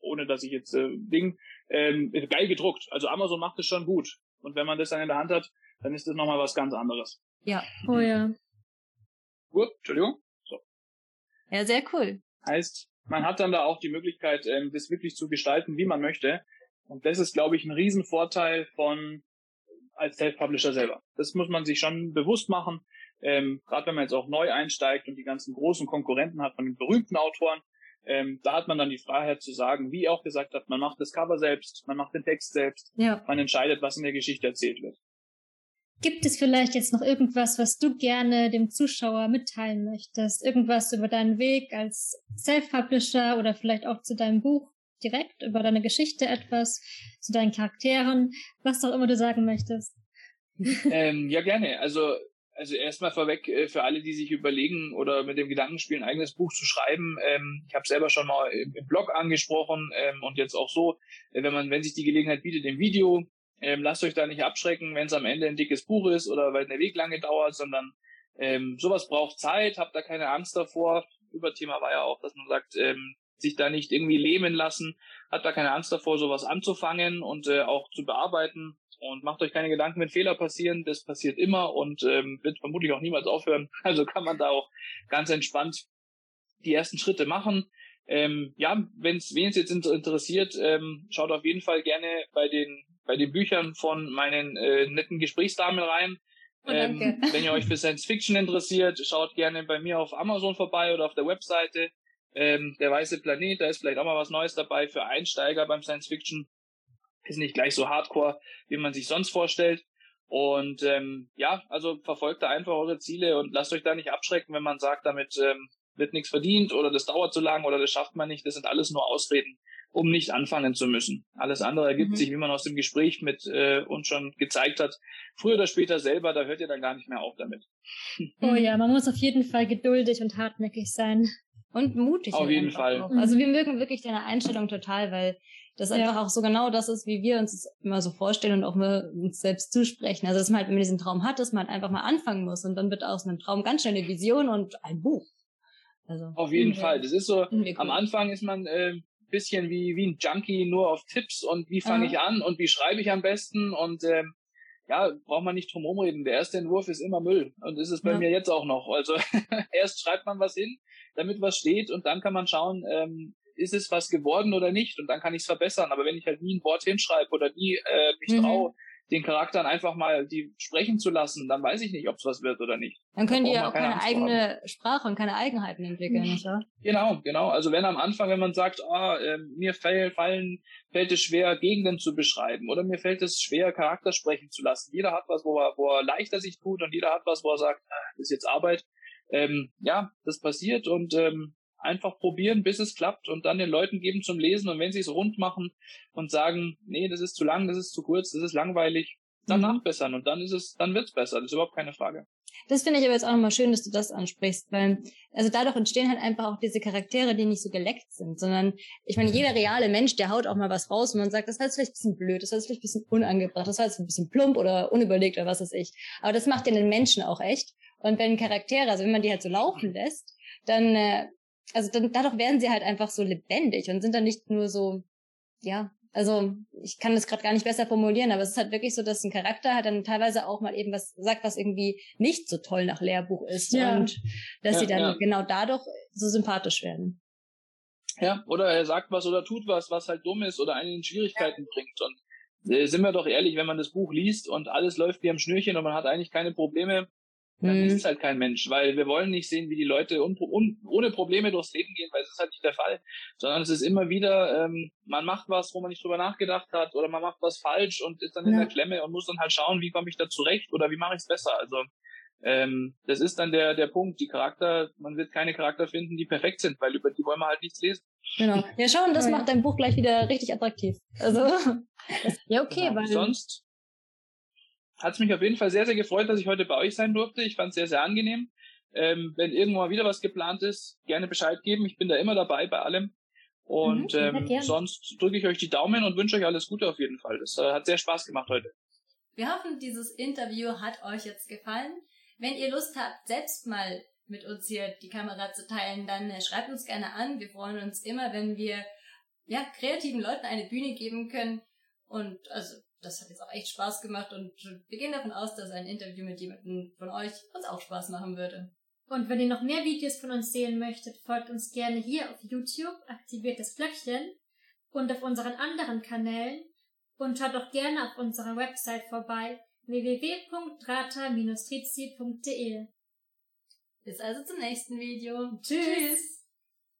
ohne dass ich jetzt äh, Ding, ähm, geil gedruckt. Also Amazon macht es schon gut. Und wenn man das dann in der Hand hat, dann ist das nochmal was ganz anderes. Ja. Oh ja. Gut, Entschuldigung. So. Ja, sehr cool. Heißt, man hat dann da auch die Möglichkeit, ähm, das wirklich zu gestalten, wie man möchte. Und das ist, glaube ich, ein Riesenvorteil von als Self-Publisher selber. Das muss man sich schon bewusst machen. Ähm, Gerade wenn man jetzt auch neu einsteigt und die ganzen großen Konkurrenten hat von den berühmten Autoren, ähm, da hat man dann die Freiheit zu sagen, wie auch gesagt hat, man macht das Cover selbst, man macht den Text selbst, ja. man entscheidet, was in der Geschichte erzählt wird. Gibt es vielleicht jetzt noch irgendwas, was du gerne dem Zuschauer mitteilen möchtest? Irgendwas über deinen Weg als Self-Publisher oder vielleicht auch zu deinem Buch direkt, über deine Geschichte etwas, zu deinen Charakteren, was auch immer du sagen möchtest? ähm, ja, gerne. Also also erstmal vorweg äh, für alle, die sich überlegen oder mit dem Gedanken spielen, ein eigenes Buch zu schreiben. Ähm, ich habe selber schon mal im, Blog angesprochen ähm, und jetzt auch so, äh, wenn man, wenn sich die Gelegenheit bietet, im Video, ähm, lasst euch da nicht abschrecken, wenn es am Ende ein dickes Buch ist oder weil der Weg lange dauert, sondern sowas braucht Zeit, habt da keine Angst davor. Überthema war ja auch, dass man sagt, sich da nicht irgendwie lähmen lassen, hat da keine Angst davor, sowas anzufangen und äh, auch zu bearbeiten. Und macht euch keine Gedanken, wenn Fehler passieren, das passiert immer und ähm, wird vermutlich auch niemals aufhören. *laughs* Also kann man da auch ganz entspannt die ersten Schritte machen. Ähm, ja, wenn es wen es jetzt interessiert, ähm, schaut auf jeden Fall gerne bei den bei den Büchern von meinen äh, netten Gesprächsdamen rein. Oh, ähm, wenn ihr euch für Science Fiction interessiert, schaut gerne bei mir auf Amazon vorbei oder auf der Webseite. Ähm, der weiße Planet, da ist vielleicht auch mal was Neues dabei für Einsteiger beim Science Fiction. Ist nicht gleich so hardcore, wie man sich sonst vorstellt. Und ähm, ja, also verfolgt da einfach eure Ziele und lasst euch da nicht abschrecken, wenn man sagt, damit ähm, wird nichts verdient oder das dauert zu lang oder das schafft man nicht. Das sind alles nur Ausreden, um nicht anfangen zu müssen. Alles andere ergibt mhm. sich, wie man aus dem Gespräch mit äh, uns schon gezeigt hat, früher oder später selber, da hört ihr dann gar nicht mehr auf damit. Oh ja, man muss auf jeden Fall geduldig und hartnäckig sein. Und mutig. Auf jeden Fall. Auch. Also wir mögen wirklich deine Einstellung total, weil das ja. einfach auch so genau das ist, wie wir uns es immer so vorstellen und auch mal uns selbst zusprechen. Also dass man halt, wenn man diesen Traum hat, dass man halt einfach mal anfangen muss und dann wird aus einem Traum ganz schnell eine Vision und ein Buch. Also auf jeden Fall. Das ist so. Am Anfang ist man äh, bisschen wie wie ein Junkie nur auf Tipps und wie fange ich an und wie schreibe ich am besten und ähm, ja, braucht man nicht drum rumreden. Der erste Entwurf ist immer Müll. Und ist bei ja. mir jetzt auch noch. Also *laughs* erst schreibt man was hin, damit was steht und dann kann man schauen, ähm, ist es was geworden oder nicht und dann kann ich es verbessern. Aber wenn ich halt nie ein Wort hinschreibe oder nie äh, mich mhm. traue, den Charakteren einfach mal die sprechen zu lassen, dann weiß ich nicht, ob es was wird oder nicht. Dann können die ja auch keine, keine eigene Sprache und keine Eigenheiten entwickeln, nicht wahr? Genau, genau. Also wenn am Anfang, wenn man sagt, ah, äh, mir fallen, fällt es schwer, Gegenden zu beschreiben oder mir fällt es schwer, Charakter sprechen zu lassen. Jeder hat was, wo er, wo er leichter sich tut und jeder hat was, wo er sagt, ah, das ist jetzt Arbeit. Ähm, ja, das passiert und ähm, einfach probieren, bis es klappt und dann den Leuten geben zum Lesen und wenn sie es rund machen und sagen, nee, das ist zu lang, das ist zu kurz, das ist langweilig, dann mhm. nachbessern und dann ist es, dann wird's besser, das ist überhaupt keine Frage. Das finde ich aber jetzt auch nochmal schön, dass du das ansprichst, weil also dadurch entstehen halt einfach auch diese Charaktere, die nicht so geleckt sind, sondern ich meine, jeder reale Mensch, der haut auch mal was raus und man sagt, das war jetzt vielleicht ein bisschen blöd, das war jetzt vielleicht ein bisschen unangebracht, das war jetzt ein bisschen plump oder unüberlegt oder was weiß ich. Aber das macht ja den Menschen auch echt. Und wenn Charaktere, also wenn man die halt so laufen lässt, dann äh, also dann, dadurch werden sie halt einfach so lebendig und sind dann nicht nur so, ja, also ich kann das gerade gar nicht besser formulieren, aber es ist halt wirklich so, dass ein Charakter halt dann teilweise auch mal eben was sagt, was irgendwie nicht so toll nach Lehrbuch ist ja. und dass ja, sie dann ja. genau dadurch so sympathisch werden. Ja, oder er sagt was oder tut was, was halt dumm ist oder einen in Schwierigkeiten bringt. Und äh, sind wir doch ehrlich, wenn man das Buch liest und alles läuft wie am Schnürchen und man hat eigentlich keine Probleme, dann mhm. ist es halt kein Mensch, weil wir wollen nicht sehen, wie die Leute un un ohne Probleme durchs Leben gehen, weil das ist halt nicht der Fall, sondern es ist immer wieder, ähm, man macht was, wo man nicht drüber nachgedacht hat oder man macht was falsch und ist dann ja. in der Klemme und muss dann halt schauen, wie komme ich da zurecht oder wie mache ich es besser. Also ähm, das ist dann der der Punkt. Die Charakter, man wird keine Charakter finden, die perfekt sind, weil über die wollen wir halt nichts lesen. Genau. Ja, schauen, das macht dein Buch gleich wieder richtig attraktiv. Also ja okay, genau. weil sonst hat es mich auf jeden Fall sehr, sehr gefreut, dass ich heute bei euch sein durfte. Ich fand es sehr, sehr angenehm. Ähm, wenn irgendwann mal wieder was geplant ist, gerne Bescheid geben. Ich bin da immer dabei bei allem. Und mhm, ähm, sonst drücke ich euch die Daumen und wünsche euch alles Gute auf jeden Fall. Das äh, hat sehr Spaß gemacht heute. Wir hoffen, dieses Interview hat euch jetzt gefallen. Wenn ihr Lust habt, selbst mal mit uns hier die Kamera zu teilen, dann äh, schreibt uns gerne an. Wir freuen uns immer, wenn wir ja, kreativen Leuten eine Bühne geben können. Und also das hat jetzt auch echt Spaß gemacht und wir gehen davon aus, dass ein Interview mit jemandem von euch uns auch Spaß machen würde. Und wenn ihr noch mehr Videos von uns sehen möchtet, folgt uns gerne hier auf YouTube, aktiviert das Glöckchen und auf unseren anderen Kanälen und schaut auch gerne auf unserer Website vorbei www.drata-trizi.de. Bis also zum nächsten Video. Tschüss. Tschüss.